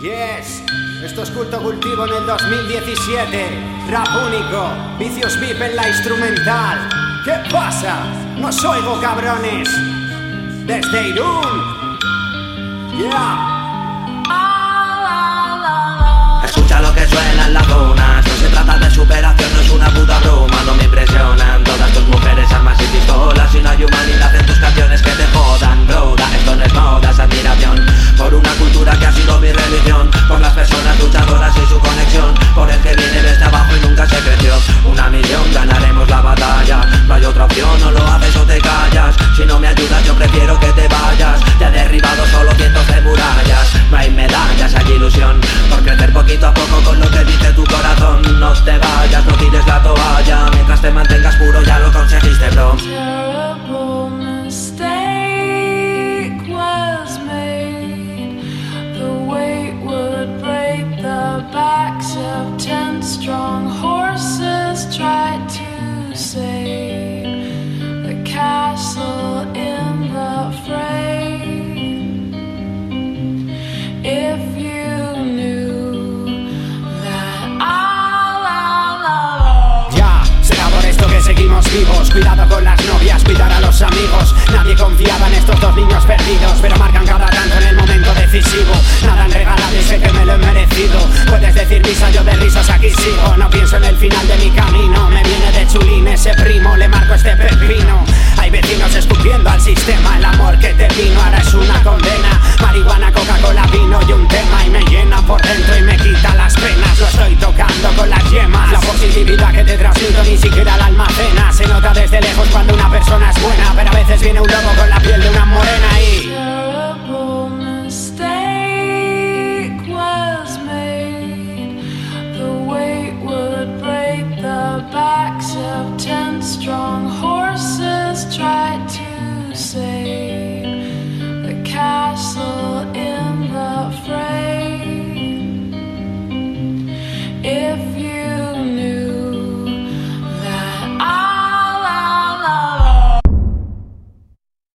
Yes, esto es culto cultivo en el 2017. Rap único, vicios VIP en la instrumental. ¿Qué pasa? No oigo cabrones. Desde Irún. Yeah. Escucha lo que suena en las zonas strong horses. Tried to save the castle in the frame. If you knew that all. Ya, será por esto que seguimos vivos. Cuidado con las novias, cuidar a los amigos. Nadie confiaba en estos dos niños perdidos, pero marcan cada tanto en el momento decisivo. Nada han regalado al sistema. El amor que te vino ahora es una condena. Marihuana, Coca-Cola, vino y un tema. Y me llena por dentro y me quita las penas. Lo estoy tocando con las yemas. La positividad que te transmito ni siquiera la almacena. Se nota desde lejos cuando una persona es buena. Pero a veces viene un lobo con la piel de una morena y.